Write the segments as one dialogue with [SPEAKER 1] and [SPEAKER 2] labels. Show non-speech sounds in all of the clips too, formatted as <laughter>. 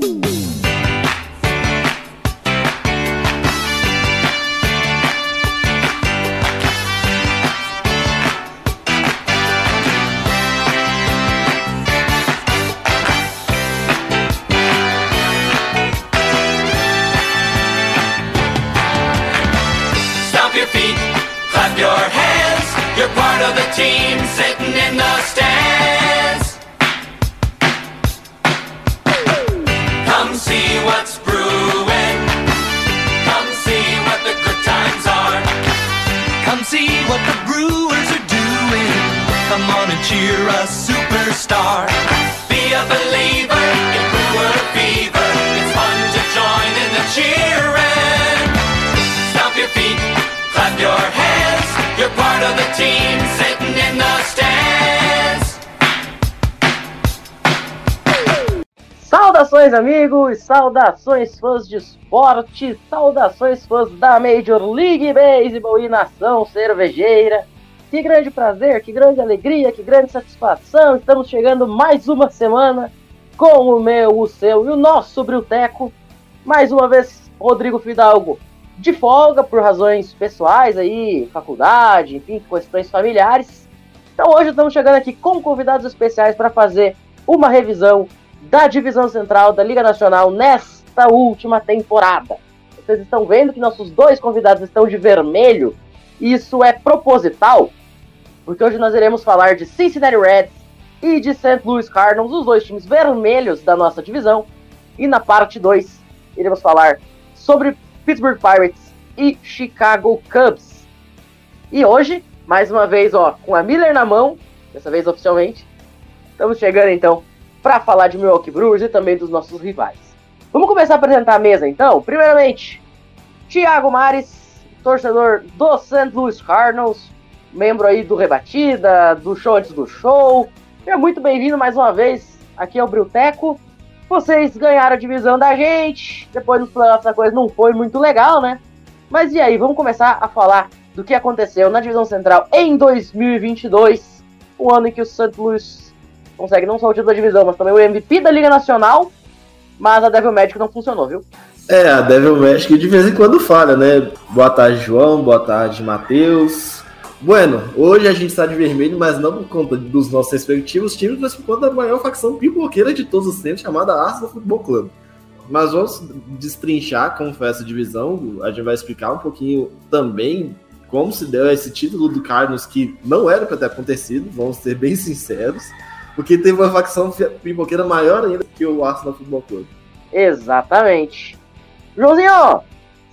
[SPEAKER 1] Saudações, amigos! Saudações, fãs de esporte! Saudações, fãs da Major League Baseball e nação cervejeira! Que grande prazer, que grande alegria, que grande satisfação! Estamos chegando mais uma semana com o meu, o seu e o nosso Brilteco. Mais uma vez, Rodrigo Fidalgo de folga por razões pessoais aí, faculdade, enfim, questões familiares. Então hoje estamos chegando aqui com convidados especiais para fazer uma revisão da divisão central da Liga Nacional nesta última temporada. Vocês estão vendo que nossos dois convidados estão de vermelho. Isso é proposital, porque hoje nós iremos falar de Cincinnati Reds e de St. Louis Cardinals, os dois times vermelhos da nossa divisão. E na parte 2, iremos falar sobre Pittsburgh Pirates e Chicago Cubs. E hoje, mais uma vez, ó, com a Miller na mão, dessa vez oficialmente, estamos chegando então para falar de Milwaukee Brewers e também dos nossos rivais. Vamos começar a apresentar a mesa então? Primeiramente, Thiago Mares, torcedor do St. Louis Cardinals, membro aí do Rebatida, do show antes do show. Seja muito bem-vindo mais uma vez aqui ao Brilteco. Vocês ganharam a divisão da gente, depois nos playoffs a coisa não foi muito legal, né? Mas e aí, vamos começar a falar do que aconteceu na divisão central em 2022, o ano em que o St. Louis consegue não só o título da divisão, mas também o MVP da Liga Nacional. Mas a Devil Magic não funcionou, viu?
[SPEAKER 2] É, a Devil Magic de vez em quando falha, né? Boa tarde, João. Boa tarde, Matheus. Bueno, hoje a gente está de vermelho, mas não por conta dos nossos respectivos times, mas por conta da maior facção pipoqueira de todos os tempos, chamada Arsenal Futebol Clube. Mas vamos destrinchar como foi essa divisão. A gente vai explicar um pouquinho também como se deu esse título do Cardinals, que não era para ter acontecido, vamos ser bem sinceros. Porque teve uma facção pipoqueira maior ainda que o Arsenal Futebol Clube.
[SPEAKER 1] Exatamente. Joãozinho,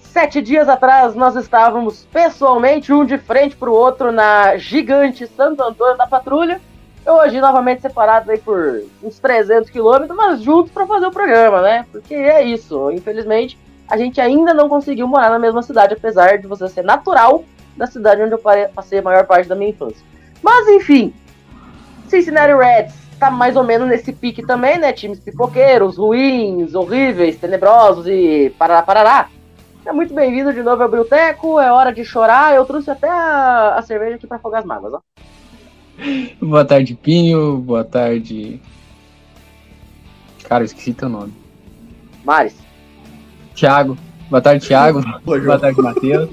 [SPEAKER 1] sete dias atrás nós estávamos pessoalmente, um de frente para o outro, na gigante Santo Antônio da Patrulha. Hoje, novamente separados aí por uns 300 quilômetros, mas juntos para fazer o programa, né? Porque é isso. Infelizmente, a gente ainda não conseguiu morar na mesma cidade, apesar de você ser natural da cidade onde eu passei a maior parte da minha infância. Mas, enfim, Cincinnati Reds tá mais ou menos nesse pique também, né? Times pipoqueiros, ruins, horríveis, tenebrosos e parará, parará. É muito bem-vindo de novo ao Brilteco, é hora de chorar. Eu trouxe até a, a cerveja aqui para afogar as mágoas, ó.
[SPEAKER 3] Boa tarde, Pinho. Boa tarde. Cara, eu esqueci teu nome.
[SPEAKER 1] Maris.
[SPEAKER 3] Thiago. Boa tarde, Thiago. <laughs> Boa tarde, Matheus.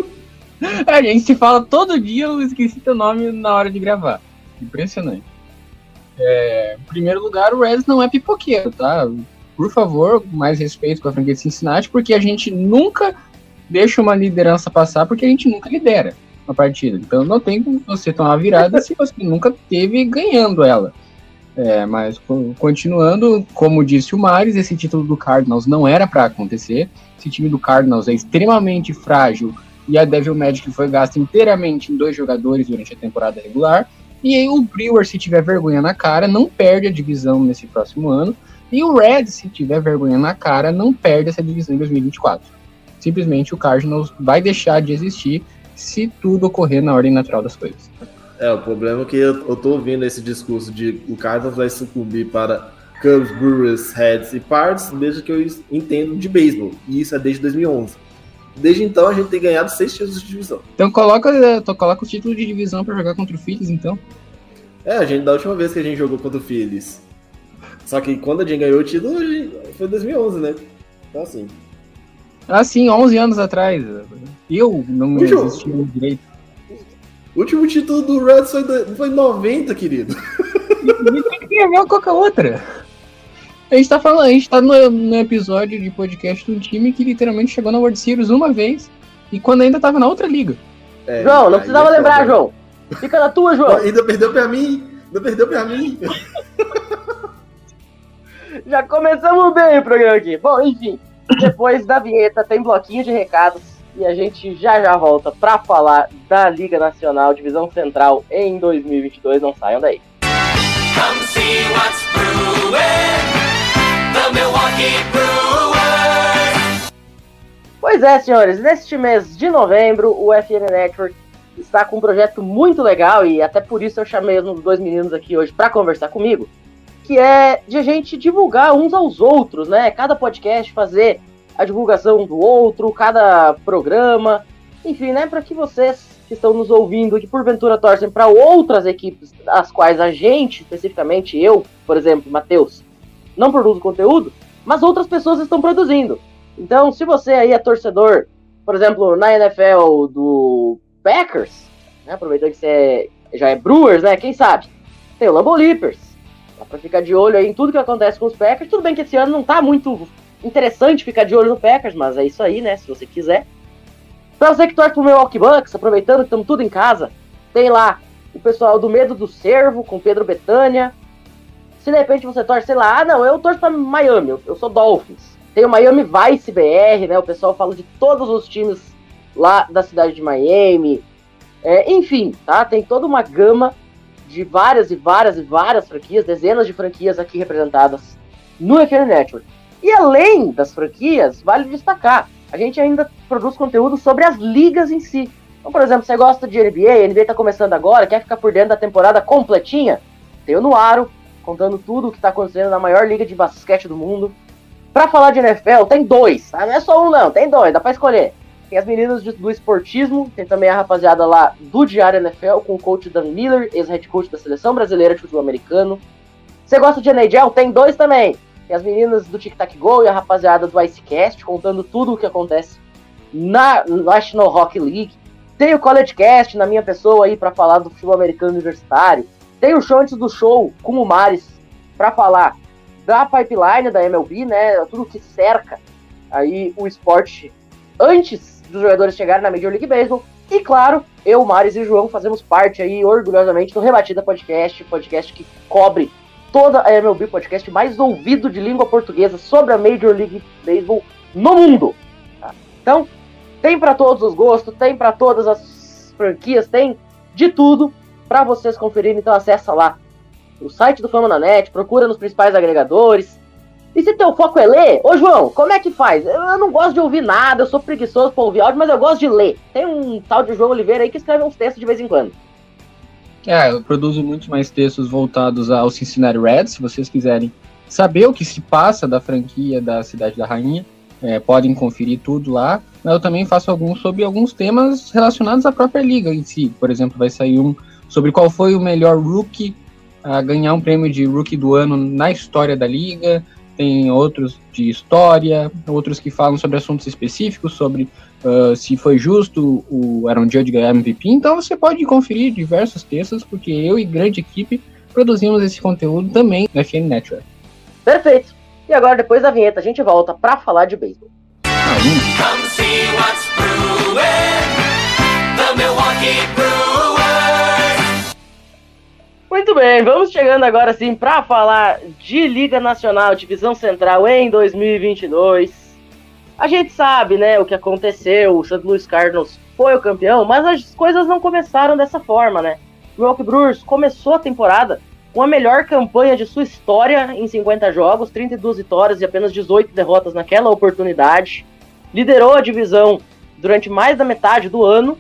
[SPEAKER 3] a gente se fala todo dia, eu esqueci teu nome na hora de gravar. Impressionante. É, em primeiro lugar, o Reds não é pipoqueiro, tá? Por favor, mais respeito com a franquia de Cincinnati, porque a gente nunca deixa uma liderança passar, porque a gente nunca lidera uma partida. Então não tem como você tomar virada se você nunca teve ganhando ela. É, mas continuando, como disse o Mares, esse título do Cardinals não era para acontecer. Esse time do Cardinals é extremamente frágil e a Devil Magic foi gasta inteiramente em dois jogadores durante a temporada regular. E aí o Brewer, se tiver vergonha na cara, não perde a divisão nesse próximo ano. E o Red, se tiver vergonha na cara, não perde essa divisão em 2024. Simplesmente o Cardinals vai deixar de existir se tudo ocorrer na ordem natural das coisas.
[SPEAKER 2] É, o problema é que eu, eu tô ouvindo esse discurso de o Cardinals vai sucumbir para Cubs, Brewers, Reds e Pards desde que eu entendo de beisebol. E isso é desde 2011. Desde então a gente tem ganhado seis títulos de divisão.
[SPEAKER 3] Então coloca, então coloca o título de divisão para jogar contra o Phillies, então.
[SPEAKER 2] É, a gente da última vez que a gente jogou contra o Phillies. Só que quando a Jim ganhou o título foi 2011, né? Então assim.
[SPEAKER 3] Ah, sim, 11 anos atrás. Eu não existia direito.
[SPEAKER 2] O último título do Reds foi, foi 90, querido.
[SPEAKER 3] E tem que ver qualquer outra. A gente tá falando, a gente tá no, no, episódio de podcast de um time que literalmente chegou na World Series uma vez e quando ainda tava na outra liga.
[SPEAKER 1] É, João, não precisava é lembrar, João. Fica na tua, João.
[SPEAKER 2] Ainda perdeu pra mim. Ainda perdeu pra mim. <laughs>
[SPEAKER 1] Já começamos bem o programa aqui. Bom, enfim. Depois da vinheta tem bloquinho de recados e a gente já já volta para falar da Liga Nacional Divisão Central em 2022. Não saiam daí. Come see what's brewing. Pois é, senhores, neste mês de novembro, o FN Network está com um projeto muito legal e até por isso eu chamei os dois meninos aqui hoje para conversar comigo que é de a gente divulgar uns aos outros, né? Cada podcast fazer a divulgação do outro, cada programa, enfim, né? Para que vocês que estão nos ouvindo, que porventura torcem para outras equipes, as quais a gente, especificamente eu, por exemplo, Matheus, não produzo conteúdo, mas outras pessoas estão produzindo. Então, se você aí é torcedor, por exemplo, na NFL do Packers, né, aproveitando que você é, já é Brewers, né? Quem sabe? Tem o Lambo Leapers, Dá pra ficar de olho aí em tudo que acontece com os Packers. Tudo bem que esse ano não tá muito interessante ficar de olho no Packers, mas é isso aí, né? Se você quiser. Pra você que torce pro Milwaukee Bucks, aproveitando que estamos tudo em casa, tem lá o pessoal do Medo do Cervo, com Pedro Betânia. Se de repente você torce, sei lá, ah não, eu torço pra Miami, eu, eu sou Dolphins. Tem o Miami Vice BR, né? O pessoal fala de todos os times lá da cidade de Miami. É, enfim, tá? Tem toda uma gama de várias e várias e várias franquias, dezenas de franquias aqui representadas no FN Network. E além das franquias, vale destacar, a gente ainda produz conteúdo sobre as ligas em si. Então, por exemplo, você gosta de NBA, a NBA está começando agora, quer ficar por dentro da temporada completinha? Tem o Nuaro, contando tudo o que está acontecendo na maior liga de basquete do mundo. Para falar de NFL, tem dois, tá? Não é só um não, tem dois, dá para escolher. Tem as meninas do esportismo, tem também a rapaziada lá do Diário NFL, com o coach Dan Miller, ex-head coach da seleção brasileira de futebol americano. Você gosta de NHL? Tem dois também. Tem as meninas do Tic Tac Go e a rapaziada do Icecast, contando tudo o que acontece na National Hockey League. Tem o College Cast na minha pessoa aí para falar do futebol americano universitário. Tem o show antes do show com o Maris para falar da pipeline da MLB, né? Tudo que cerca aí o esporte antes dos jogadores chegarem na Major League Baseball. E claro, eu, Maris e o João fazemos parte aí orgulhosamente do Rebatida Podcast, podcast que cobre toda a MLB podcast mais ouvido de língua portuguesa sobre a Major League Baseball no mundo. Tá? Então, tem para todos os gostos, tem para todas as franquias, tem de tudo para vocês conferirem. Então acessa lá o site do Fama na Net, procura nos principais agregadores, e se teu foco é ler, ô João, como é que faz? Eu não gosto de ouvir nada, eu sou preguiçoso pra ouvir áudio, mas eu gosto de ler. Tem um tal de João Oliveira aí que escreve uns textos de vez em quando.
[SPEAKER 3] É, eu produzo muito mais textos voltados ao Cincinnati Reds, se vocês quiserem saber o que se passa da franquia da Cidade da Rainha, é, podem conferir tudo lá. Eu também faço alguns sobre alguns temas relacionados à própria liga em si. Por exemplo, vai sair um sobre qual foi o melhor rookie a ganhar um prêmio de rookie do ano na história da liga tem outros de história, outros que falam sobre assuntos específicos, sobre uh, se foi justo o Aaron Judge ganhar MVP. Então você pode conferir diversos textos, porque eu e grande equipe produzimos esse conteúdo também no FN Network.
[SPEAKER 1] Perfeito. E agora, depois da vinheta, a gente volta para falar de beisebol. Come see what's brewing, the Milwaukee muito bem, vamos chegando agora sim para falar de Liga Nacional, Divisão Central em 2022. A gente sabe, né, o que aconteceu, o St. Louis Cardinals foi o campeão, mas as coisas não começaram dessa forma, né? O Milwaukee Brewers começou a temporada com a melhor campanha de sua história em 50 jogos, 32 vitórias e apenas 18 derrotas naquela oportunidade. Liderou a divisão durante mais da metade do ano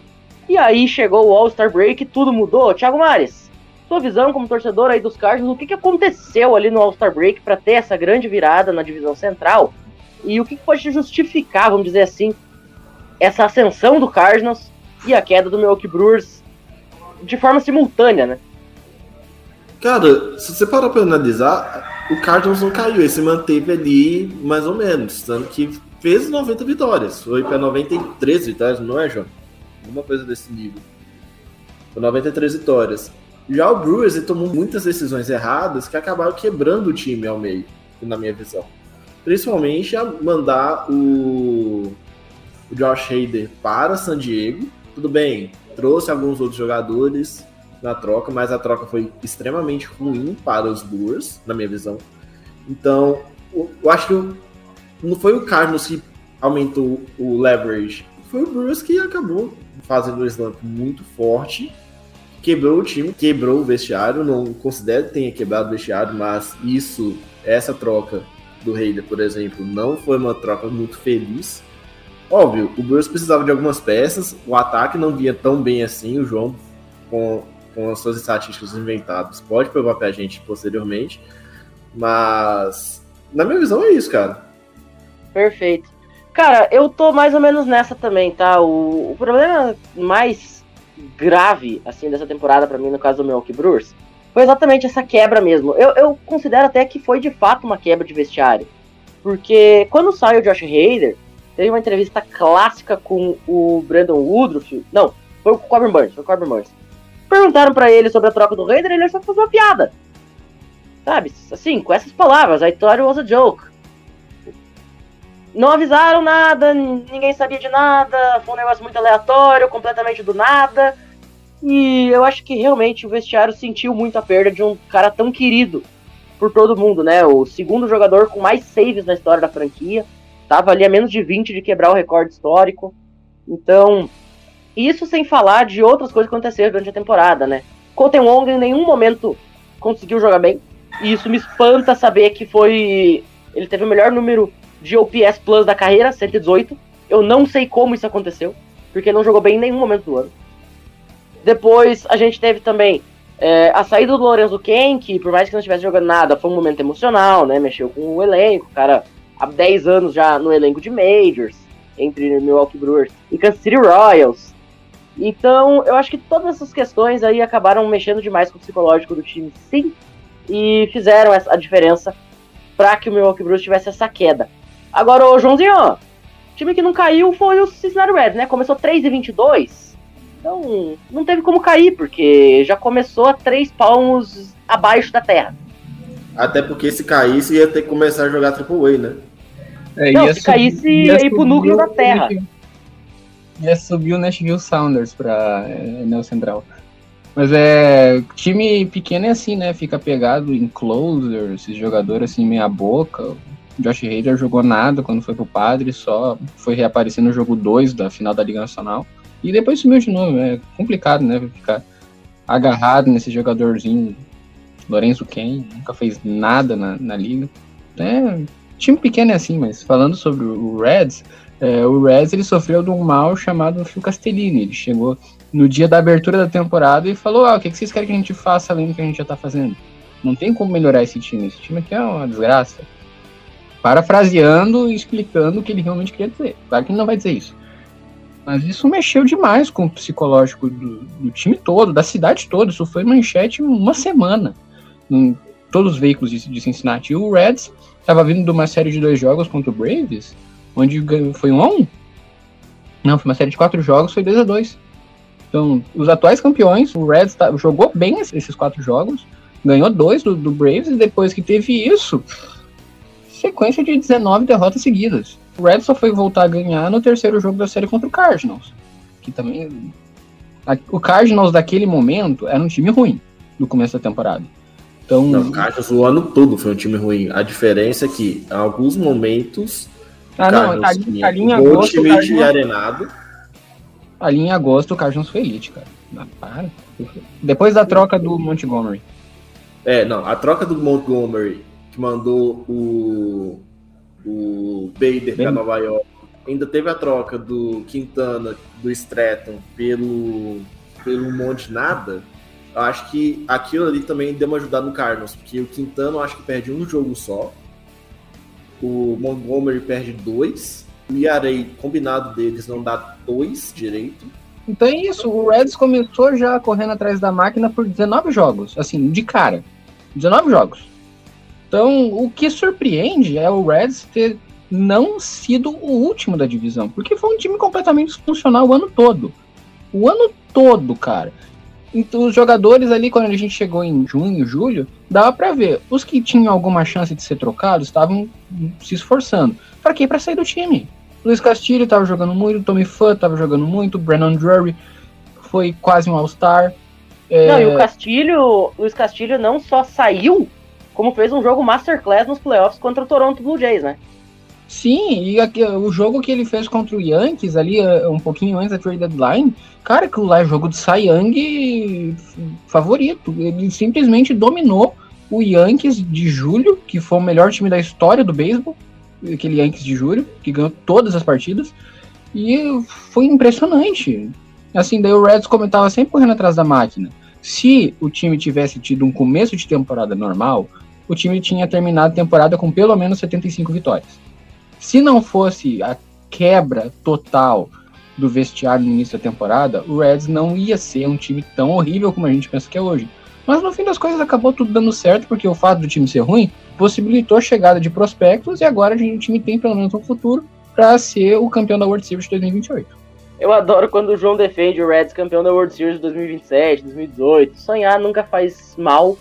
[SPEAKER 1] e aí chegou o All-Star Break e tudo mudou. Thiago Mares, sua visão como torcedor aí dos Cardinals, o que, que aconteceu ali no All-Star Break para ter essa grande virada na divisão central? E o que, que pode justificar, vamos dizer assim, essa ascensão do Cardinals e a queda do Milwaukee Brewers de forma simultânea, né?
[SPEAKER 2] Cara, se você parar para analisar, o Cardinals não caiu, ele se manteve ali mais ou menos, tanto que fez 90 vitórias, foi para 93 vitórias, não é, João? Alguma coisa desse nível. Foi 93 vitórias. Já o Brewers ele tomou muitas decisões erradas que acabaram quebrando o time ao meio, na minha visão. Principalmente a mandar o, o Josh Hader para San Diego. Tudo bem, trouxe alguns outros jogadores na troca, mas a troca foi extremamente ruim para os Brewers, na minha visão. Então, eu acho que não foi o Cardinals que aumentou o leverage, foi o Brewers que acabou fazendo um slump muito forte quebrou o time, quebrou o vestiário. Não considero que tenha quebrado o vestiário, mas isso, essa troca do Raider, por exemplo, não foi uma troca muito feliz. Óbvio, o Brewers precisava de algumas peças, o ataque não via tão bem assim. O João, com, com as suas estatísticas inventadas, pode provar pra gente posteriormente. Mas, na minha visão, é isso, cara.
[SPEAKER 1] Perfeito. Cara, eu tô mais ou menos nessa também, tá? O, o problema mais grave, assim, dessa temporada para mim, no caso do Milwaukee Brewers, foi exatamente essa quebra mesmo. Eu, eu considero até que foi de fato uma quebra de vestiário. Porque quando saiu o Josh Hader, teve uma entrevista clássica com o Brandon Woodruff. Não, foi o Corbin Burns, foi o Corbin Burns. Perguntaram para ele sobre a troca do Hader, ele só fez uma piada. Sabe? Assim, com essas palavras, I thought it was a joke. Não avisaram nada, ninguém sabia de nada, foi um negócio muito aleatório, completamente do nada. E eu acho que realmente o vestiário sentiu muito a perda de um cara tão querido por todo mundo, né? O segundo jogador com mais saves na história da franquia. Tava ali a menos de 20 de quebrar o recorde histórico. Então, isso sem falar de outras coisas que aconteceram durante a temporada, né? Colton Wong em nenhum momento conseguiu jogar bem. E isso me espanta saber que foi. Ele teve o melhor número de OPS Plus da carreira, 118. Eu não sei como isso aconteceu, porque não jogou bem em nenhum momento do ano. Depois a gente teve também é, a saída do Lorenzo Ken, que por mais que não estivesse jogando nada, foi um momento emocional, né? Mexeu com o elenco, o cara há 10 anos já no elenco de Majors, entre Milwaukee Brewers e Kansas City Royals. Então, eu acho que todas essas questões aí acabaram mexendo demais com o psicológico do time, sim, e fizeram a diferença para que o Milwaukee Brewers tivesse essa queda. Agora, ô Joãozinho, o time que não caiu foi o Cincinnati Reds, né? Começou 3 e 22. Então, não teve como cair, porque já começou a três palmos abaixo da terra.
[SPEAKER 2] Até porque se caísse, ia ter que começar a jogar Triple A, né?
[SPEAKER 1] É, não, se subir, caísse, ia, ia ir pro núcleo da terra.
[SPEAKER 3] Ia subir o Nashville Sounders pra é, Central. Mas é. Time pequeno é assim, né? Fica pegado em closer, esses jogadores assim, meia boca. Josh Hader jogou nada quando foi pro Padre, só foi reaparecer no jogo 2 da final da Liga Nacional. E depois sumiu de novo, é complicado, né? Ficar agarrado nesse jogadorzinho. Lorenzo Ken, nunca fez nada na, na liga. É, time pequeno é assim, mas falando sobre o Reds, é, o Reds ele sofreu de um mal chamado Phil Castellini. Ele chegou no dia da abertura da temporada e falou: ah, o que vocês querem que a gente faça além do que a gente já tá fazendo? Não tem como melhorar esse time. Esse time aqui é uma desgraça parafraseando e explicando o que ele realmente queria dizer. Claro que ele não vai dizer isso. Mas isso mexeu demais com o psicológico do, do time todo, da cidade toda. Isso foi manchete uma semana em todos os veículos de, de Cincinnati. E o Reds estava vindo de uma série de dois jogos contra o Braves, onde foi um a um. Não, foi uma série de quatro jogos, foi 2 a 2 Então, os atuais campeões, o Reds tá, jogou bem esses quatro jogos, ganhou dois do, do Braves, e depois que teve isso, sequência de 19 derrotas seguidas. O Red só foi voltar a ganhar no terceiro jogo da série contra o Cardinals. Que também. o Cardinals daquele momento era um time ruim no começo da temporada. Então,
[SPEAKER 2] Não, o Cardinals o ano todo foi um time ruim. A diferença é que, em alguns momentos.
[SPEAKER 3] Ah, não, tá ali, ali em agosto.
[SPEAKER 2] time Cardinals, de arenado.
[SPEAKER 3] Ali em agosto o Cardinals foi elite, cara. Ah, para. Depois da troca do Montgomery.
[SPEAKER 2] É, não, a troca do Montgomery que mandou o, o Bader para Nova York. Ainda teve a troca do Quintana, do Stratton, pelo, pelo Monte Nada. Eu acho que aquilo ali também deu uma ajudada no Cardinals, porque o Quintana eu acho que perde um jogo só. O Montgomery perde dois. O Yarei, combinado deles, não dá dois direito.
[SPEAKER 3] Então é isso, o Reds começou já correndo atrás da máquina por 19 jogos, assim, de cara. 19 jogos. Então, o que surpreende é o Reds ter não sido o último da divisão, porque foi um time completamente disfuncional o ano todo. O ano todo, cara. Então, os jogadores ali, quando a gente chegou em junho, julho, dava para ver. Os que tinham alguma chance de ser trocados estavam se esforçando. Para quê? Para sair do time. Luiz Castilho estava jogando muito, Tommy Fun estava jogando muito, Brennan Drury foi quase um All-Star.
[SPEAKER 1] É... Não, e o Castilho, Luiz Castilho não só saiu, como fez um jogo masterclass nos playoffs contra o Toronto Blue Jays, né?
[SPEAKER 3] Sim, e aqui, o jogo que ele fez contra o Yankees ali, é, um pouquinho antes da trade deadline, cara, aquilo lá é jogo de Cy Young favorito. Ele simplesmente dominou o Yankees de julho, que foi o melhor time da história do beisebol, aquele Yankees de julho, que ganhou todas as partidas, e foi impressionante. Assim, daí o Reds comentava sempre correndo atrás da máquina. Se o time tivesse tido um começo de temporada normal, o time tinha terminado a temporada com pelo menos 75 vitórias. Se não fosse a quebra total do vestiário no início da temporada, o Reds não ia ser um time tão horrível como a gente pensa que é hoje. Mas no fim das coisas acabou tudo dando certo, porque o fato do time ser ruim possibilitou a chegada de prospectos e agora a gente, o time tem pelo menos um futuro para ser o campeão da World Series de 2028.
[SPEAKER 1] Eu adoro quando o João defende o Reds campeão da World Series de 2027, 2018. Sonhar nunca faz mal,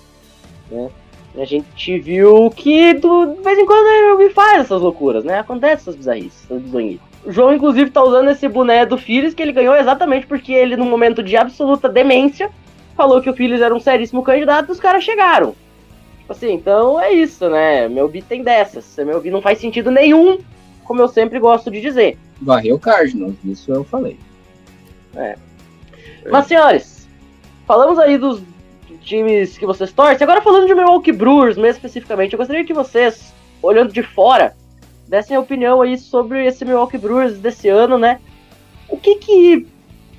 [SPEAKER 1] né? A gente viu que do, de vez em quando ele faz essas loucuras, né? Acontece essas bizarrices, essas bizonhices. O João, inclusive, tá usando esse boné do Phillies que ele ganhou exatamente porque ele, num momento de absoluta demência, falou que o Phillies era um seríssimo candidato e os caras chegaram. Tipo assim, então é isso, né? Meu beat tem dessas. Meu beat não faz sentido nenhum, como eu sempre gosto de dizer.
[SPEAKER 3] Varreu Cardinals, isso eu falei.
[SPEAKER 1] É. Mas, senhores, falamos aí dos times que vocês torcem. Agora falando de Milwaukee Brewers, mais especificamente, eu gostaria que vocês, olhando de fora, dessem a opinião aí sobre esse Milwaukee Brewers desse ano, né? O que que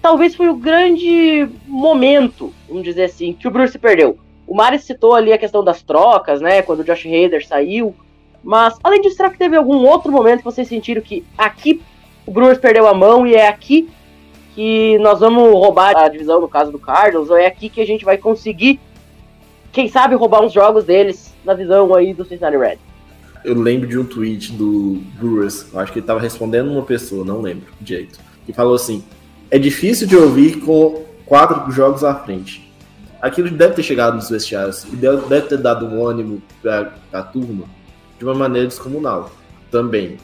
[SPEAKER 1] talvez foi o grande momento, vamos dizer assim, que o Brewers se perdeu? O Mari citou ali a questão das trocas, né? Quando o Josh Hader saiu. Mas, além disso, será que teve algum outro momento que vocês sentiram que aqui o Brewers perdeu a mão e é aqui que nós vamos roubar a divisão, no caso do Cardinals, ou é aqui que a gente vai conseguir, quem sabe, roubar uns jogos deles na visão aí do Cincinnati Red.
[SPEAKER 2] Eu lembro de um tweet do Brewers, eu acho que ele estava respondendo uma pessoa, não lembro direito, que falou assim: é difícil de ouvir com quatro jogos à frente. Aquilo deve ter chegado nos vestiários e deve ter dado um ânimo para a turma de uma maneira descomunal também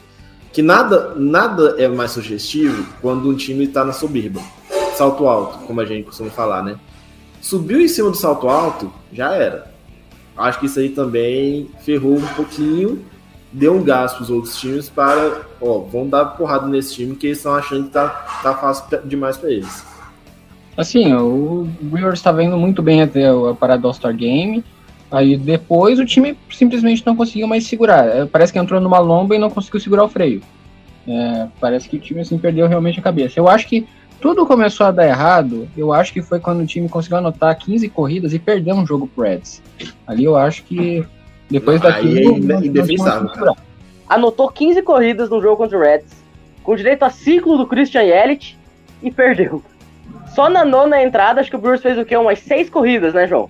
[SPEAKER 2] que nada, nada é mais sugestivo quando um time está na soberba. Salto alto, como a gente costuma falar, né? Subiu em cima do salto alto, já era. Acho que isso aí também ferrou um pouquinho, deu um gás para os outros times para, ó, vamos dar porrada nesse time que eles estão achando que tá, tá fácil demais para eles.
[SPEAKER 3] Assim, o Brewers estava indo muito bem até a parada do All-Star Game. Aí depois o time simplesmente não conseguiu mais segurar. É, parece que entrou numa lomba e não conseguiu segurar o freio. É, parece que o time assim perdeu realmente a cabeça. Eu acho que tudo começou a dar errado. Eu acho que foi quando o time conseguiu anotar 15 corridas e perdeu um jogo pro Reds. Ali eu acho que depois daquilo.
[SPEAKER 2] É indefensável.
[SPEAKER 1] Anotou 15 corridas no jogo contra o Reds, com direito a ciclo do Christian Yelich e perdeu. Só na nona entrada, acho que o Bruce fez o quê? Umas seis corridas, né, João?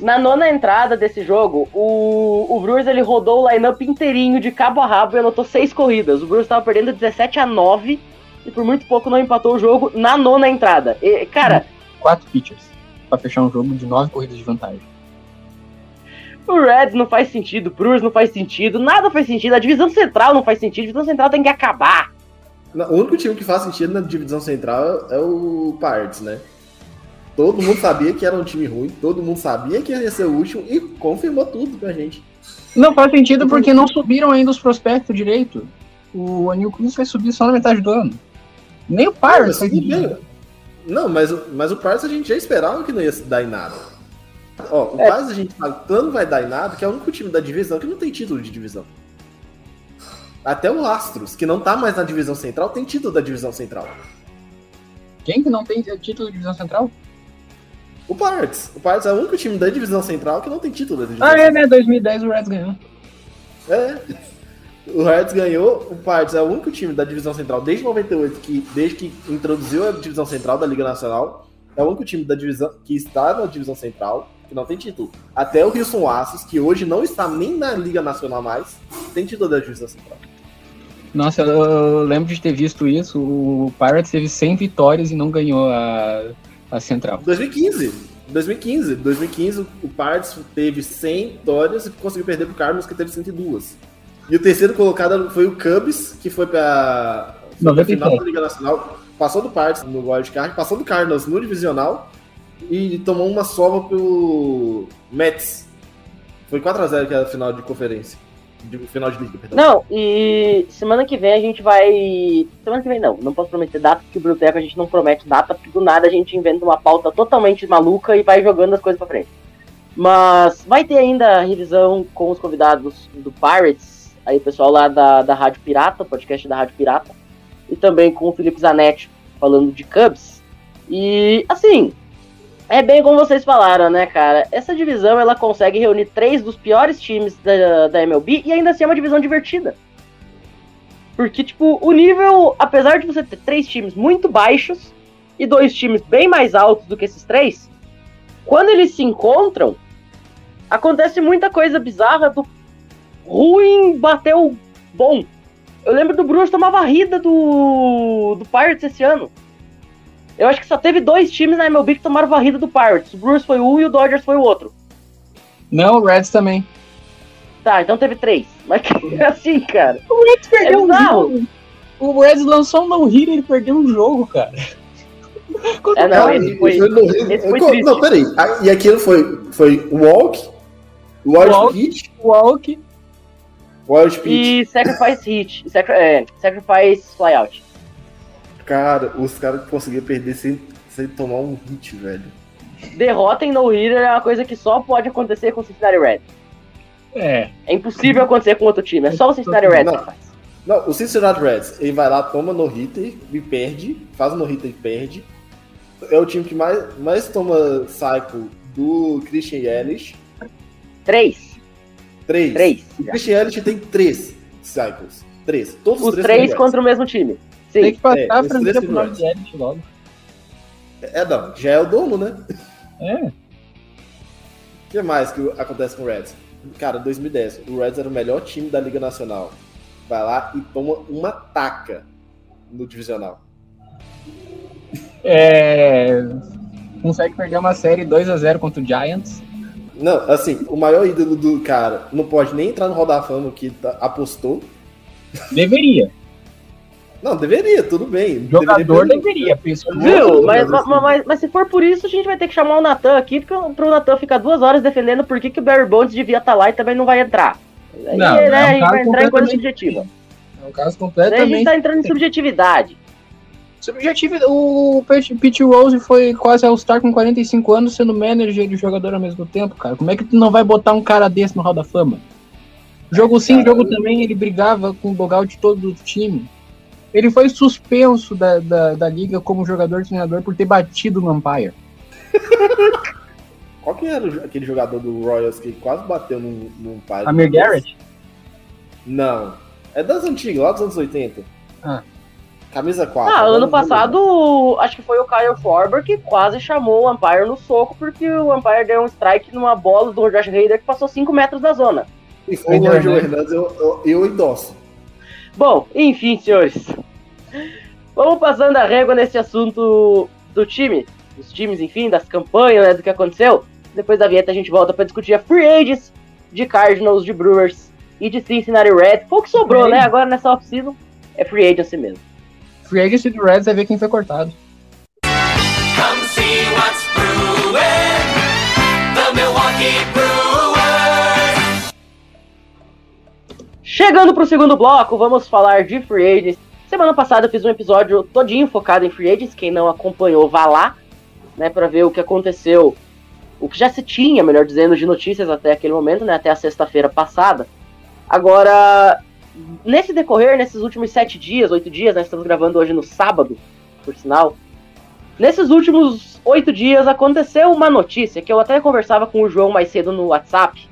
[SPEAKER 1] Na nona entrada desse jogo, o, o Brewers ele rodou o lineup inteirinho de cabo a rabo e anotou seis corridas. O Brewers estava perdendo 17 a 9 e por muito pouco não empatou o jogo na nona entrada. E, cara.
[SPEAKER 3] Quatro pitchers para fechar um jogo de nove corridas de vantagem.
[SPEAKER 1] O Reds não faz sentido, o Brewers não faz sentido, nada faz sentido, a divisão central não faz sentido, a divisão central tem que acabar.
[SPEAKER 2] O único time que faz sentido na divisão central é o Pirates, né? Todo mundo sabia que era um time ruim, todo mundo sabia que ia ser o último e confirmou tudo pra gente.
[SPEAKER 3] Não faz sentido porque não subiram ainda os prospectos direito. O Anil Cruz vai subir só na metade do ano. Nem o Pirates
[SPEAKER 2] sentido. Não, mas, mas o Pirates a gente já esperava que não ia dar em nada. Ó, o é. Pirates a gente sabe tanto vai dar em nada que é o único time da divisão que não tem título de divisão. Até o Astros, que não tá mais na divisão central, tem título da divisão central.
[SPEAKER 3] Quem que não tem título de divisão central?
[SPEAKER 2] O Pirates. O Pirates é o único time da divisão central que não tem título
[SPEAKER 3] divisão Ah, é, né? 2010 o Reds ganhou.
[SPEAKER 2] É. O Reds ganhou, o Pirates é o único time da divisão central desde 98 que desde que introduziu a divisão central da Liga Nacional, é o único time da divisão que está na divisão central que não tem título. Até o Houston Astros, que hoje não está nem na Liga Nacional mais, tem título da Justiça Central.
[SPEAKER 3] Nossa, eu lembro de ter visto isso. O Pirates teve 100 vitórias e não ganhou a, a Central.
[SPEAKER 2] 2015. 2015. 2015, o Pirates teve 100 vitórias e conseguiu perder pro Cardinals, que teve 102. E o terceiro colocado foi o Cubs, que foi para a final da Liga Nacional. Passou do Pirates no Wild Card, passou do Cardinals no Divisional e tomou uma sova pelo Mets. Foi 4x0 que era a final de conferência de final de liga, perdão.
[SPEAKER 1] Não, e semana que vem a gente vai. Semana que vem não, não posso prometer data, porque o Bruteco a gente não promete data, porque do nada a gente inventa uma pauta totalmente maluca e vai jogando as coisas pra frente. Mas vai ter ainda a revisão com os convidados do Pirates, aí o pessoal lá da, da Rádio Pirata, podcast da Rádio Pirata, e também com o Felipe Zanetti falando de Cubs. E assim, é bem como vocês falaram, né, cara? Essa divisão ela consegue reunir três dos piores times da, da MLB e ainda assim é uma divisão divertida. Porque, tipo, o nível, apesar de você ter três times muito baixos e dois times bem mais altos do que esses três, quando eles se encontram, acontece muita coisa bizarra do ruim bater o bom. Eu lembro do Bruce tomar varrida do, do Pirates esse ano. Eu acho que só teve dois times na MLB que tomaram varrida do Pirates. O Brewers foi um e o Dodgers foi o outro.
[SPEAKER 3] Não, o Reds também.
[SPEAKER 1] Tá, então teve três. Mas é assim, cara.
[SPEAKER 3] O Reds perdeu é um jogo. O Reds lançou um no-hitter e ele perdeu um jogo, cara. <laughs>
[SPEAKER 1] é, não, esse foi, esse foi triste.
[SPEAKER 2] Não, peraí. E aquilo foi, foi walk, wild walk, pitch,
[SPEAKER 3] walk,
[SPEAKER 2] wild pitch.
[SPEAKER 1] E sacrifice hit. Sacri é, sacrifice flyout.
[SPEAKER 2] Cara, os caras conseguiram perder sem, sem tomar um hit, velho.
[SPEAKER 1] Derrota em no hitter é uma coisa que só pode acontecer com o Cincinnati Red.
[SPEAKER 3] É.
[SPEAKER 1] É impossível acontecer com outro time, é só o Cincinnati Reds
[SPEAKER 2] que faz. Não, o Cincinnati Reds, ele vai lá, toma no hitter e perde, faz no hitter e perde. É o time que mais, mais toma cycle do Christian Yelich.
[SPEAKER 1] Três.
[SPEAKER 2] Três.
[SPEAKER 1] Três.
[SPEAKER 2] O Christian Yelich tem três cycles. Três. Todos os,
[SPEAKER 1] os três, três contra o mesmo time.
[SPEAKER 3] Sim. Tem que passar é, a franquia pro nome de logo.
[SPEAKER 2] É, não, já é o dono, né?
[SPEAKER 3] É. O
[SPEAKER 2] que mais que acontece com o Reds? Cara, 2010, o Reds era o melhor time da Liga Nacional. Vai lá e toma uma taca no divisional.
[SPEAKER 3] É. Consegue perder uma série 2 a 0 contra o Giants.
[SPEAKER 2] Não, assim, o maior ídolo do cara não pode nem entrar no Hall da Fama que tá, apostou.
[SPEAKER 3] Deveria.
[SPEAKER 2] Não, deveria, tudo bem.
[SPEAKER 3] Jogador deveria,
[SPEAKER 1] deveria Viu? Mas, mas, mas, mas, se for por isso, a gente vai ter que chamar o Natan aqui, porque pro Natan ficar duas horas defendendo por que, que o Barry Bonds devia estar tá lá e também não vai entrar. Aí, não, né, é um a gente vai entrar em coisa subjetiva.
[SPEAKER 3] É um caso completamente. Aí
[SPEAKER 1] a gente tá entrando em subjetividade.
[SPEAKER 3] Subjetivo, o Pete Rose foi quase All-Star com 45 anos, sendo manager e jogador ao mesmo tempo, cara. Como é que tu não vai botar um cara desse no Hall da Fama? Jogo sim, jogo também, ele brigava com o dogout de todo o time. Ele foi suspenso da, da, da liga como jogador treinador por ter batido no Empire.
[SPEAKER 2] Qual que era aquele jogador do Royals que quase bateu no, no Empire?
[SPEAKER 3] Amir Garrett?
[SPEAKER 2] Não. É das antigas, lá dos anos 80.
[SPEAKER 3] Ah.
[SPEAKER 2] Camisa 4.
[SPEAKER 1] Ah, ano passado, acho que foi o Kyle Forber que quase chamou o Empire no soco porque o Empire deu um strike numa bola do Josh Hader que passou 5 metros da zona.
[SPEAKER 2] E foi o Angel Hernandes, eu, eu, eu endosso.
[SPEAKER 1] Bom, enfim, senhores. Vamos passando a régua nesse assunto do time, dos times, enfim, das campanhas, né, do que aconteceu. Depois da vinheta a gente volta para discutir a free agents de Cardinals, de Brewers e de Cincinnati Reds. Pouco sobrou, free né? Agora nessa off-season é free agency mesmo.
[SPEAKER 3] Free agency do Reds é ver quem foi cortado. Come see what's brewing, the Milwaukee
[SPEAKER 1] Brewers. Chegando pro segundo bloco, vamos falar de free agents Semana passada eu fiz um episódio todinho focado em free agents. Quem não acompanhou, vá lá, né, para ver o que aconteceu, o que já se tinha, melhor dizendo, de notícias até aquele momento, né, até a sexta-feira passada. Agora, nesse decorrer, nesses últimos sete dias, oito dias, né, estamos gravando hoje no sábado, por sinal. Nesses últimos oito dias aconteceu uma notícia que eu até conversava com o João mais cedo no WhatsApp,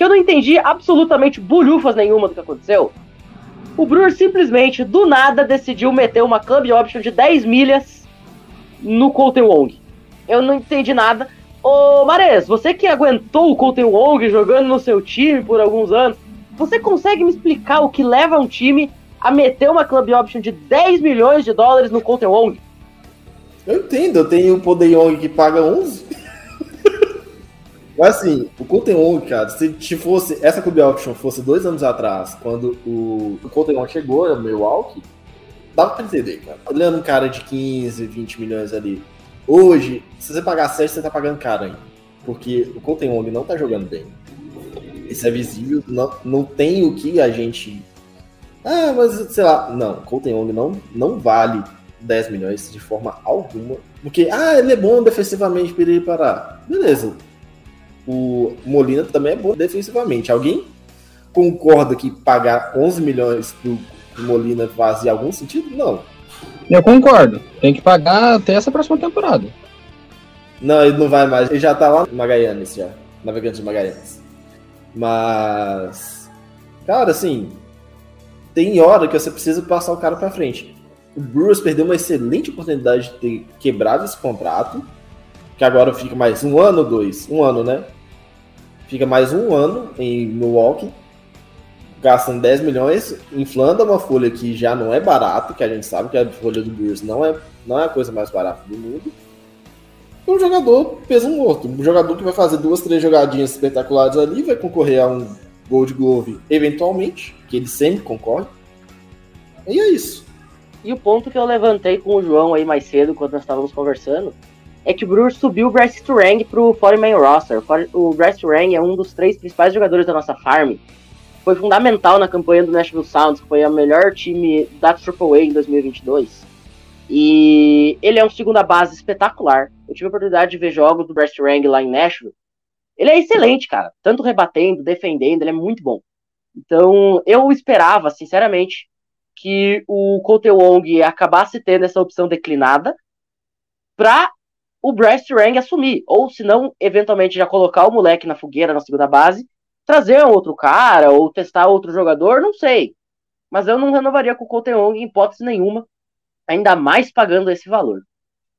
[SPEAKER 1] que eu não entendi absolutamente bulhufas nenhuma do que aconteceu. O Brewer simplesmente, do nada, decidiu meter uma club option de 10 milhas no Colton Wong. Eu não entendi nada. Ô, Mares, você que aguentou o Colton Wong jogando no seu time por alguns anos, você consegue me explicar o que leva um time a meter uma club option de 10 milhões de dólares no Colton Wong?
[SPEAKER 2] Eu entendo, eu tenho o Poder Young que paga 11. Mas assim, o Colton cara, se, se fosse essa club option fosse dois anos atrás, quando o, o Colton chegou no Milwaukee, dava pra entender, cara. Olhando um cara de 15, 20 milhões ali. Hoje, se você pagar 7, você tá pagando caro ainda. Porque o Colton Wong não tá jogando bem. Isso é visível, não, não tem o que a gente. Ah, mas sei lá. Não, Colton Wong não, não vale 10 milhões de forma alguma. Porque, ah, ele é bom defensivamente para ele parar. Beleza. O Molina também é bom defensivamente. Alguém concorda que pagar 11 milhões pro Molina fazia algum sentido? Não.
[SPEAKER 3] Eu concordo. Tem que pagar até essa próxima temporada.
[SPEAKER 2] Não, ele não vai mais. Ele já tá lá no Magallanes, já. Navegante de Magallanes. Mas. Cara, assim. Tem hora que você precisa passar o cara pra frente. O Brewers perdeu uma excelente oportunidade de ter quebrado esse contrato. Que agora fica mais um ano ou dois? Um ano, né? Fica mais um ano em Milwaukee. Gastando 10 milhões, inflando uma folha que já não é barato, que a gente sabe que a folha do Brewers não é, não é a coisa mais barata do mundo. E um jogador peso morto. Um jogador que vai fazer duas, três jogadinhas espetaculares ali, vai concorrer a um Gold Glove eventualmente, que ele sempre concorre. E é isso.
[SPEAKER 1] E o ponto que eu levantei com o João aí mais cedo, quando nós estávamos conversando, é que o Brewers subiu o Bryce Turang pro 40-man roster. O Bryce Turang é um dos três principais jogadores da nossa farm. Foi fundamental na campanha do Nashville Sounds, que foi a melhor time da AAA em 2022. E ele é um segunda base espetacular. Eu tive a oportunidade de ver jogos do Bryce Turang lá em Nashville. Ele é excelente, cara. Tanto rebatendo, defendendo, ele é muito bom. Então, eu esperava, sinceramente, que o Cote Wong acabasse tendo essa opção declinada para o Bryce Turang assumir, ou se não, eventualmente já colocar o moleque na fogueira na segunda base, trazer um outro cara ou testar outro jogador, não sei. Mas eu não renovaria com o Cote Wong em hipótese nenhuma, ainda mais pagando esse valor.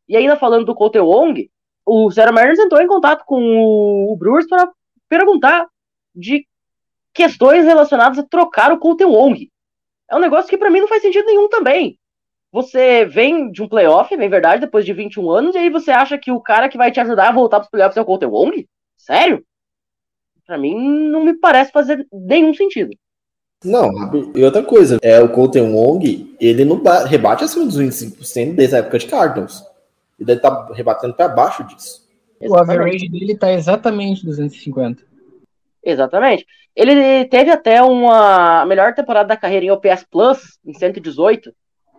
[SPEAKER 1] E ainda falando do Cote Wong, o Sarah Mariners entrou em contato com o Brewers para perguntar de questões relacionadas a trocar o Cote Wong é um negócio que para mim não faz sentido nenhum também. Você vem de um playoff, vem verdade, depois de 21 anos, e aí você acha que o cara que vai te ajudar a voltar pros playoffs é o Colter Wong? Sério? Pra mim, não me parece fazer nenhum sentido.
[SPEAKER 2] Não, e outra coisa, é o Colton Wong, ele não rebate acima dos 25% desde a época de Cardinals. Ele deve estar tá rebatendo para baixo disso.
[SPEAKER 3] O average dele tá exatamente 250.
[SPEAKER 1] Exatamente. Ele teve até uma melhor temporada da carreira em OPS Plus, em 118.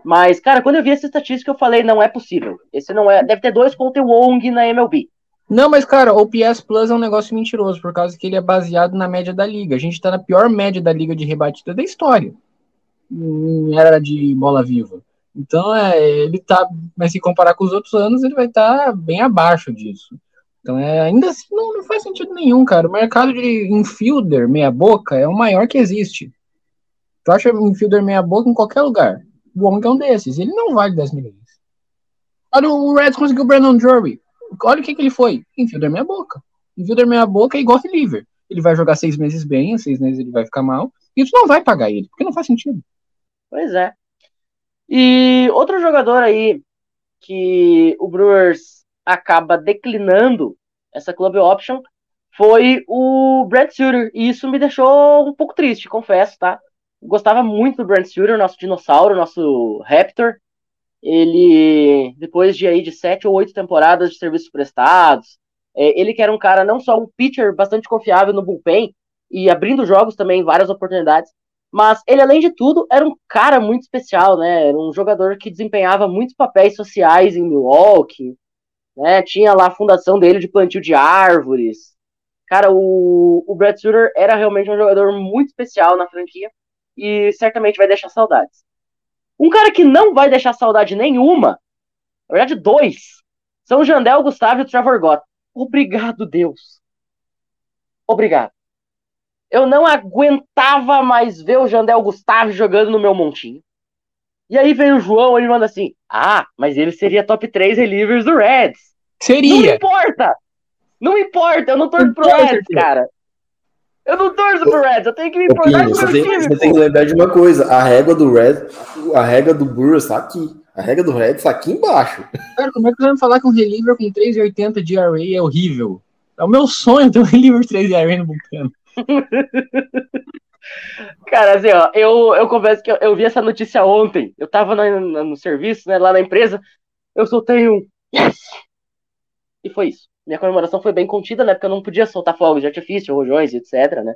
[SPEAKER 1] Mas, cara, quando eu vi essa estatística, eu falei, não é possível. Esse não é. Deve ter dois contra o Wong na MLB.
[SPEAKER 3] Não, mas, cara, o PS Plus é um negócio mentiroso, por causa que ele é baseado na média da liga. A gente tá na pior média da liga de rebatida da história. Era de bola viva. Então, é, ele tá. Mas se comparar com os outros anos, ele vai estar tá bem abaixo disso. Então, é, ainda assim, não, não faz sentido nenhum, cara. O mercado de infielder meia-boca é o maior que existe. Tu acha infielder meia-boca em qualquer lugar. O Wong é um desses. Ele não vale 10 milhões. Olha, o Reds conseguiu o Brandon Drury. Olha o que, que ele foi. Infielder meia-boca. Infielder meia-boca é igual reliever. Ele vai jogar seis meses bem, seis meses ele vai ficar mal. E tu não vai pagar ele, porque não faz sentido.
[SPEAKER 1] Pois é. E outro jogador aí que o Brewers acaba declinando essa club option foi o Brad Suter. E isso me deixou um pouco triste, confesso, tá? Gostava muito do Brad Suter, nosso dinossauro, nosso Raptor. Ele, depois de aí de sete ou oito temporadas de serviços prestados, é, ele que era um cara não só um pitcher bastante confiável no bullpen e abrindo jogos também várias oportunidades, mas ele além de tudo era um cara muito especial, né? Era um jogador que desempenhava muitos papéis sociais em Milwaukee, né? Tinha lá a fundação dele de plantio de árvores. Cara, o, o Brad Suter era realmente um jogador muito especial na franquia e certamente vai deixar saudades. Um cara que não vai deixar saudade nenhuma, na verdade, dois, são o Jandel Gustavo e o Trevor Gott. Obrigado, Deus. Obrigado. Eu não aguentava mais ver o Jandel Gustavo jogando no meu montinho. E aí vem o João e manda assim: Ah, mas ele seria top 3 relievers do Reds.
[SPEAKER 3] Seria.
[SPEAKER 1] Não importa! Não importa, eu não torço pro Reds, cara. Eu não torço pro Reds, eu tenho que me importar com o
[SPEAKER 2] time. Você tem que lembrar de uma coisa, a régua do Reds, a régua do Brewers tá aqui. A régua do Reds tá aqui embaixo.
[SPEAKER 3] Cara, como é que você vai falar que um reliever com 3,80 de RA é horrível? É o meu sonho ter um <laughs> reliever 3 de RA no bullpen. <laughs>
[SPEAKER 1] Cara, assim, ó, eu, eu confesso que eu, eu vi essa notícia ontem. Eu tava no, no serviço, né, lá na empresa. Eu soltei um yes! E foi isso. Minha comemoração foi bem contida, né? Porque eu não podia soltar fogos de artifício, rojões, etc, né?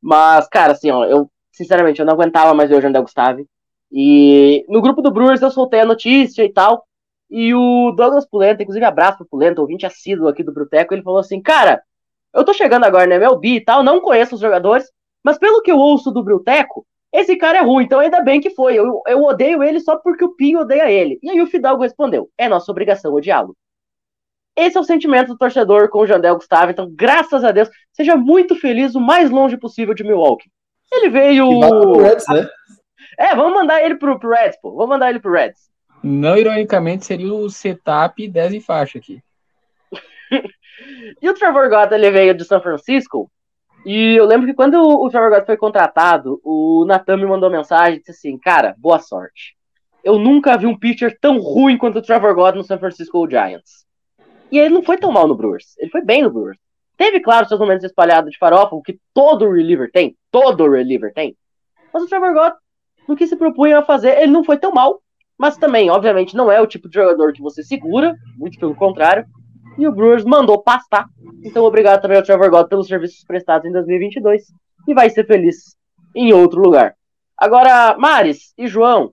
[SPEAKER 1] Mas, cara, assim, ó, eu, sinceramente, eu não aguentava mais ver o Jandel Gustave. E no grupo do Brewers eu soltei a notícia e tal. E o Douglas Pulenta, inclusive abraço pro Pulenta, ouvinte assíduo aqui do Bruteco, ele falou assim, cara, eu tô chegando agora na MLB e tal, não conheço os jogadores, mas pelo que eu ouço do Bruteco, esse cara é ruim, então ainda bem que foi. Eu, eu odeio ele só porque o Pinho odeia ele. E aí o Fidalgo respondeu: é nossa obrigação odiá-lo. Esse é o sentimento do torcedor com o Jandel Gustavo. Então, graças a Deus, seja muito feliz o mais longe possível de Milwaukee. Ele veio. Pro Reds, né? É, vamos mandar ele pro, pro Reds, pô. Vamos mandar ele pro Reds.
[SPEAKER 3] Não, ironicamente, seria o setup 10 em faixa aqui. <laughs>
[SPEAKER 1] e o Trevor Gott, ele veio de São Francisco e eu lembro que quando o Trevor Gott foi contratado, o Natan me mandou mensagem e disse assim: Cara, boa sorte. Eu nunca vi um pitcher tão ruim quanto o Trevor Gott no San Francisco Giants. E ele não foi tão mal no Brewers. Ele foi bem no Brewers. Teve, claro, seus momentos espalhados de farofa, o que todo reliever tem. Todo reliever tem. Mas o Trevor Gott, no que se propunha a fazer, ele não foi tão mal. Mas também, obviamente, não é o tipo de jogador que você segura, muito pelo contrário e o Brewers mandou pastar. Então, obrigado também ao Trevor Gott pelos serviços prestados em 2022 e vai ser feliz em outro lugar. Agora, Maris e João,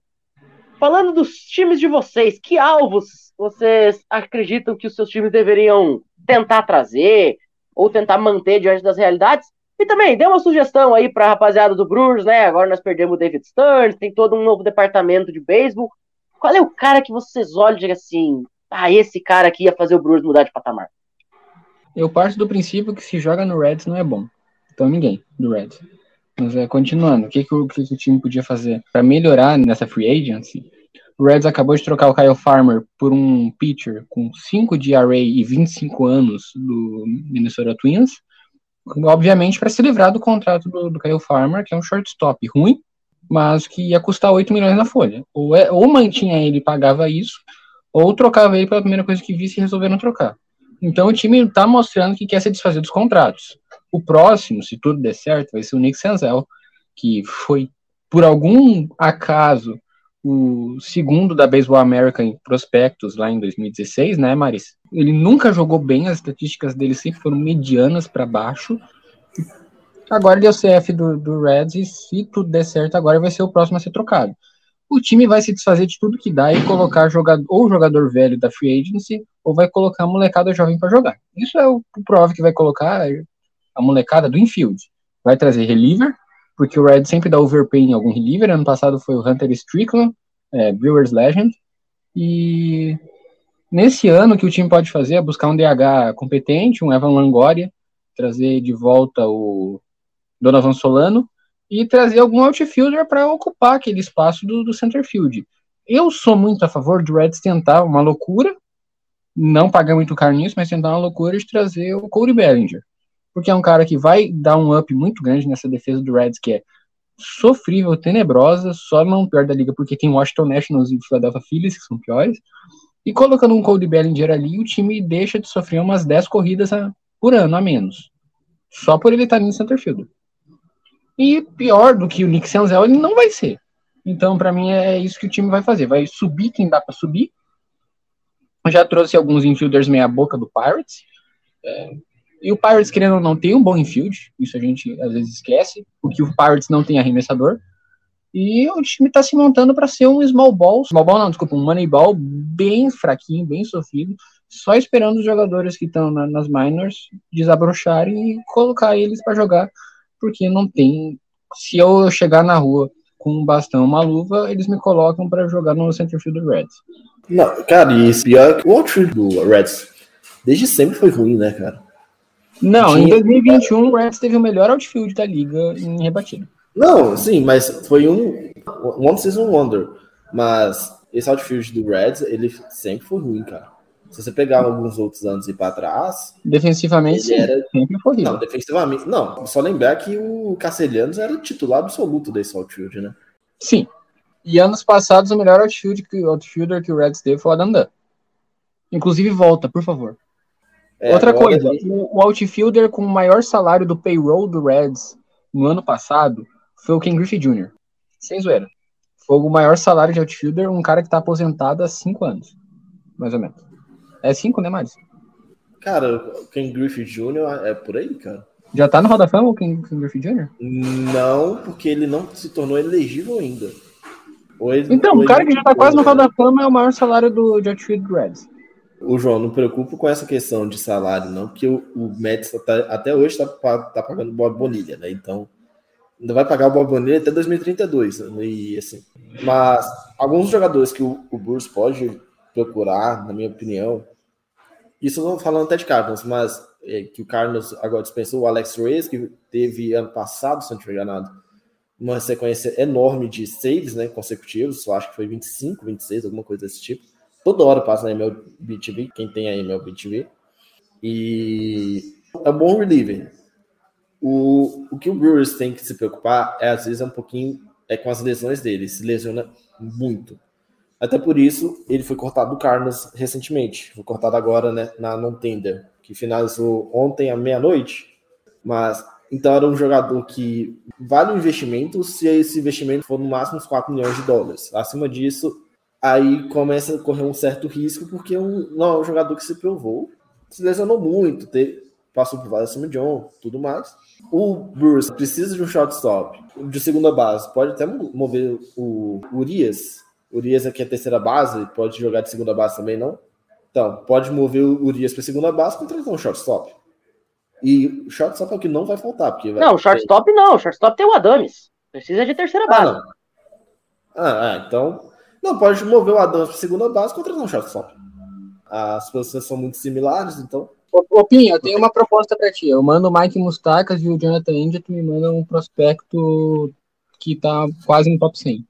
[SPEAKER 1] falando dos times de vocês, que alvos vocês acreditam que os seus times deveriam tentar trazer ou tentar manter diante das realidades? E também, dê uma sugestão aí para a rapaziada do Brewers, né? Agora nós perdemos o David Stearns, tem todo um novo departamento de beisebol. Qual é o cara que vocês olham e assim, ah, esse cara aqui ia fazer o Brewers mudar de patamar.
[SPEAKER 3] Eu parto do princípio que se joga no Reds não é bom. Então ninguém do Reds. Mas é, continuando, o que, que, o, que, que o time podia fazer para melhorar nessa free agency? O Reds acabou de trocar o Kyle Farmer por um pitcher com 5 de ERA e 25 anos do Minnesota Twins. Obviamente para se livrar do contrato do, do Kyle Farmer, que é um shortstop ruim, mas que ia custar 8 milhões na folha. Ou, é, ou mantinha ele e pagava isso, ou trocava ele pela primeira coisa que visse e resolveram trocar. Então o time está mostrando que quer se desfazer dos contratos. O próximo, se tudo der certo, vai ser o Nick Senzel, que foi, por algum acaso, o segundo da Baseball America em prospectos lá em 2016, né, Maris? Ele nunca jogou bem, as estatísticas dele sempre foram medianas para baixo. Agora ele é o CF do, do Reds e se tudo der certo, agora vai ser o próximo a ser trocado o time vai se desfazer de tudo que dá e colocar jogador, ou jogador velho da free agency, ou vai colocar a molecada jovem para jogar. Isso é o, o prove que vai colocar a molecada do infield. Vai trazer reliever, porque o Red sempre dá overpay em algum reliever. Ano passado foi o Hunter Strickland, é, Brewers Legend. E nesse ano o que o time pode fazer é buscar um DH competente, um Evan Langoria, trazer de volta o Donovan Solano e trazer algum outfielder para ocupar aquele espaço do, do center field. Eu sou muito a favor de Reds tentar uma loucura, não pagar muito caro nisso, mas tentar uma loucura de trazer o Cody Bellinger. Porque é um cara que vai dar um up muito grande nessa defesa do Reds, que é sofrível, tenebrosa, só não pior da liga, porque tem Washington Nationals e Philadelphia Phillies, que são piores. E colocando um Cody Bellinger ali, o time deixa de sofrer umas 10 corridas a, por ano a menos. Só por ele estar no center field. E pior do que o Nick Senzel, ele não vai ser. Então, para mim, é isso que o time vai fazer. Vai subir quem dá para subir. Eu já trouxe alguns infielders meia-boca do Pirates. É, e o Pirates, querendo ou não, tem um bom infield. Isso a gente às vezes esquece. Porque o Pirates não tem arremessador. E o time está se montando para ser um small ball. Small ball não, desculpa, um money ball bem fraquinho, bem sofrido. Só esperando os jogadores que estão na, nas minors desabrocharem e colocar eles para jogar porque não tem. Se eu chegar na rua com um bastão, uma luva, eles me colocam para jogar no center field do Reds.
[SPEAKER 2] Não, cara, e pior que o outfield do Reds desde sempre foi ruim, né, cara?
[SPEAKER 3] Não, em 2021 o Reds teve o melhor outfield da liga em rebatida.
[SPEAKER 2] Não, sim, mas foi um One Season Wonder. Mas esse outfield do Reds, ele sempre foi ruim, cara. Se você pegar alguns outros anos e para trás.
[SPEAKER 3] Defensivamente, sim, era... sempre foi
[SPEAKER 2] Não, defensivamente. Não, só lembrar que o Castelhanos era o titular absoluto desse outfield, né?
[SPEAKER 3] Sim. E anos passados, o melhor outfield que, outfielder que o Reds teve foi o Adam Dunn. Inclusive, volta, por favor. É, Outra coisa, o outfielder com o maior salário do payroll do Reds no ano passado foi o Ken Griffey Jr. Sem zoeira. Foi o maior salário de outfielder, um cara que tá aposentado há cinco anos, mais ou menos. É cinco, né, Maris?
[SPEAKER 2] Cara, o Ken Griffey Jr. é por aí, cara.
[SPEAKER 3] Já tá no Roda Fama o Ken, Ken Griffey Jr.?
[SPEAKER 2] Não, porque ele não se tornou elegível ainda.
[SPEAKER 3] Ele, então, o cara que já tá quase no Roda Fama é o maior salário do de outfield Reds.
[SPEAKER 2] O João, não preocupa com essa questão de salário, não, porque o, o Mets tá, até hoje tá, tá pagando Bob Bonilha, né? Então, ainda vai pagar o Bob Bonilha até 2032. Né? E, assim, mas alguns jogadores que o, o Bruce pode procurar, na minha opinião, isso eu não falando até de Cardinals, mas é, que o Cardinals agora dispensou o Alex Reyes, que teve ano passado, se não estiver enganado, uma sequência enorme de saves né, consecutivos, eu acho que foi 25, 26, alguma coisa desse tipo. Toda hora passa na MLB TV, quem tem a MLB TV. E é um bom reliever. O, o que o Brewers tem que se preocupar é, às vezes, é um pouquinho é com as lesões dele. Se lesiona muito. Até por isso, ele foi cortado do Cardinals recentemente. Foi cortado agora né, na non-tender, que finalizou ontem à meia-noite. Mas, então, era um jogador que vale o investimento se esse investimento for no máximo uns 4 milhões de dólares. Acima disso, aí começa a correr um certo risco, porque um, não é um jogador que se provou, se lesionou muito, teve, passou por várias de John, tudo mais. O Bruce precisa de um shortstop de segunda base, pode até mover o Urias. Urias aqui é a terceira base, pode jogar de segunda base também, não? Então, pode mover o Urias para segunda base contratar um shortstop. E o shortstop é o que não vai faltar. Porque
[SPEAKER 1] vai... Não, shortstop não. shortstop tem o Adames. Precisa de terceira base.
[SPEAKER 2] Ah, ah, então não, pode mover o Adams para segunda base contra um shortstop. As posições são muito similares, então.
[SPEAKER 3] Ô, Pinho, eu tenho uma proposta para ti. Eu mando o Mike Mustakas e o Jonathan India, tu me manda um prospecto que tá quase no top 100.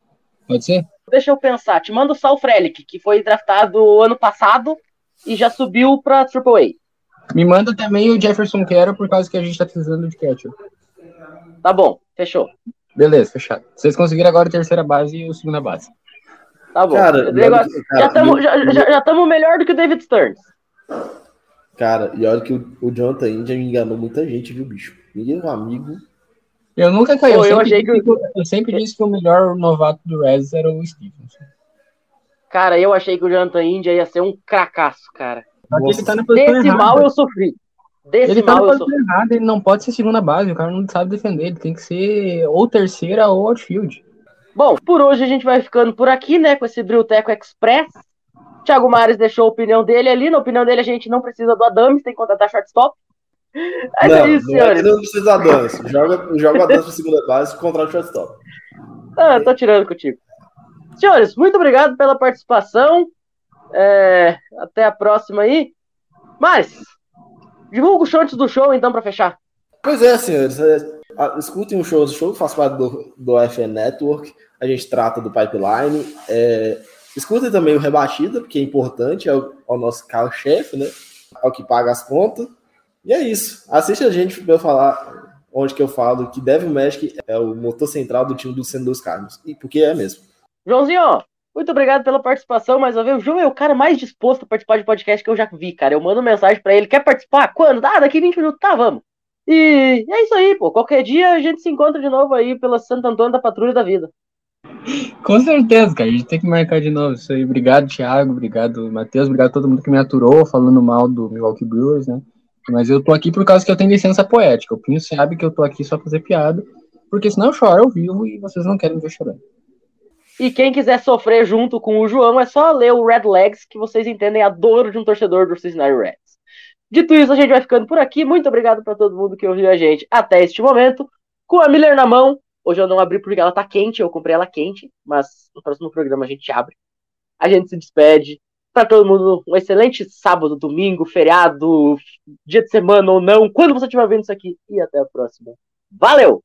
[SPEAKER 3] Pode ser?
[SPEAKER 1] Deixa eu pensar. Te mando o Sal Frelick, que foi draftado ano passado e já subiu para AAA.
[SPEAKER 3] Me manda também o Jefferson Quero, por causa que a gente tá precisando de catcher.
[SPEAKER 1] Tá bom, fechou.
[SPEAKER 3] Beleza, fechado. Vocês conseguiram agora a terceira base e a segunda base.
[SPEAKER 1] Tá bom. Cara, negócio, cara, já estamos já, já, já melhor do que o David Stearns.
[SPEAKER 2] Cara, e olha que o, o Jonathan India me enganou muita gente, viu, bicho? Meu amigo.
[SPEAKER 3] Eu nunca caí. Eu, eu, achei que... eu sempre disse que o melhor novato do Reds era o Stevens.
[SPEAKER 1] Cara, eu achei que o Jonathan India ia ser um cracaço, cara.
[SPEAKER 3] Ele tá
[SPEAKER 1] Desse mal eu sofri. Desse
[SPEAKER 3] ele tá mal eu sofri. Errado, ele não pode ser segunda base, o cara não sabe defender, ele tem que ser ou terceira ou outfield.
[SPEAKER 1] Bom, por hoje a gente vai ficando por aqui, né, com esse Brilteco Express. Thiago Mares deixou a opinião dele ali. Na opinião dele, a gente não precisa do Adams, tem que contratar shortstop.
[SPEAKER 2] Mas não, é isso, não senhores. É não precisa do Adams. Joga, joga o Adams para segunda base e contrata shortstop.
[SPEAKER 1] Ah, tô tirando contigo. Senhores, muito obrigado pela participação. É, até a próxima aí. Mas, divulga o show antes do show, então, para fechar.
[SPEAKER 2] Pois é, senhores. É, escutem o show. O show faz parte do, do FN Network. A gente trata do pipeline. É, escutem também o Rebatida, porque é importante. É o, é o nosso carro-chefe, né? É o que paga as contas. E é isso. Assiste a gente para eu falar onde que eu falo que Devil Magic é o motor central do time do Sendo dos Carlos. E porque é mesmo.
[SPEAKER 1] Joãozinho, muito obrigado pela participação mais uma vez. O João é o cara mais disposto a participar de podcast que eu já vi, cara. Eu mando mensagem para ele. Quer participar? Quando? Ah, daqui 20 minutos. Tá, vamos. E é isso aí, pô. Qualquer dia a gente se encontra de novo aí pela Santo Antônio da Patrulha da Vida.
[SPEAKER 3] Com certeza, cara. A gente tem que marcar de novo isso aí. Obrigado, Thiago. Obrigado, Matheus. Obrigado a todo mundo que me aturou falando mal do Milwaukee Brewers, né? Mas eu tô aqui por causa que eu tenho licença poética. O Pinho sabe que eu tô aqui só pra fazer piada, porque senão eu choro ao vivo e vocês não querem me ver chorando.
[SPEAKER 1] E quem quiser sofrer junto com o João, é só ler o Red Legs que vocês entendem a dor de um torcedor do Cincinnati Reds. Dito isso, a gente vai ficando por aqui. Muito obrigado para todo mundo que ouviu a gente até este momento. Com a Miller na mão. Hoje eu não abri porque ela tá quente, eu comprei ela quente, mas no próximo programa a gente abre. A gente se despede. Para todo mundo, um excelente sábado, domingo, feriado, dia de semana ou não, quando você estiver vendo isso aqui. E até a próxima. Valeu!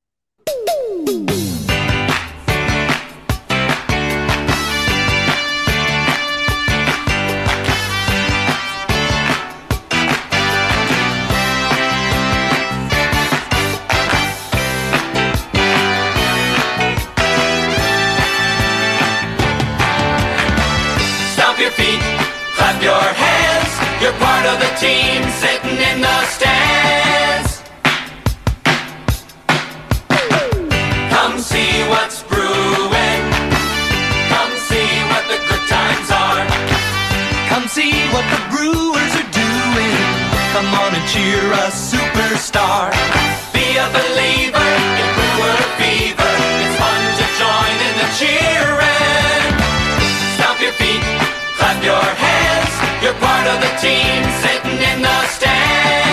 [SPEAKER 4] team sitting in the stands. Come see what's brewing. Come see what the good times are. Come see what the brewers are doing. Come on and cheer a superstar. Be a believer in brewer fever. It's fun to join in the cheering. Stomp your feet, clap your hands part of the team sitting in the stands.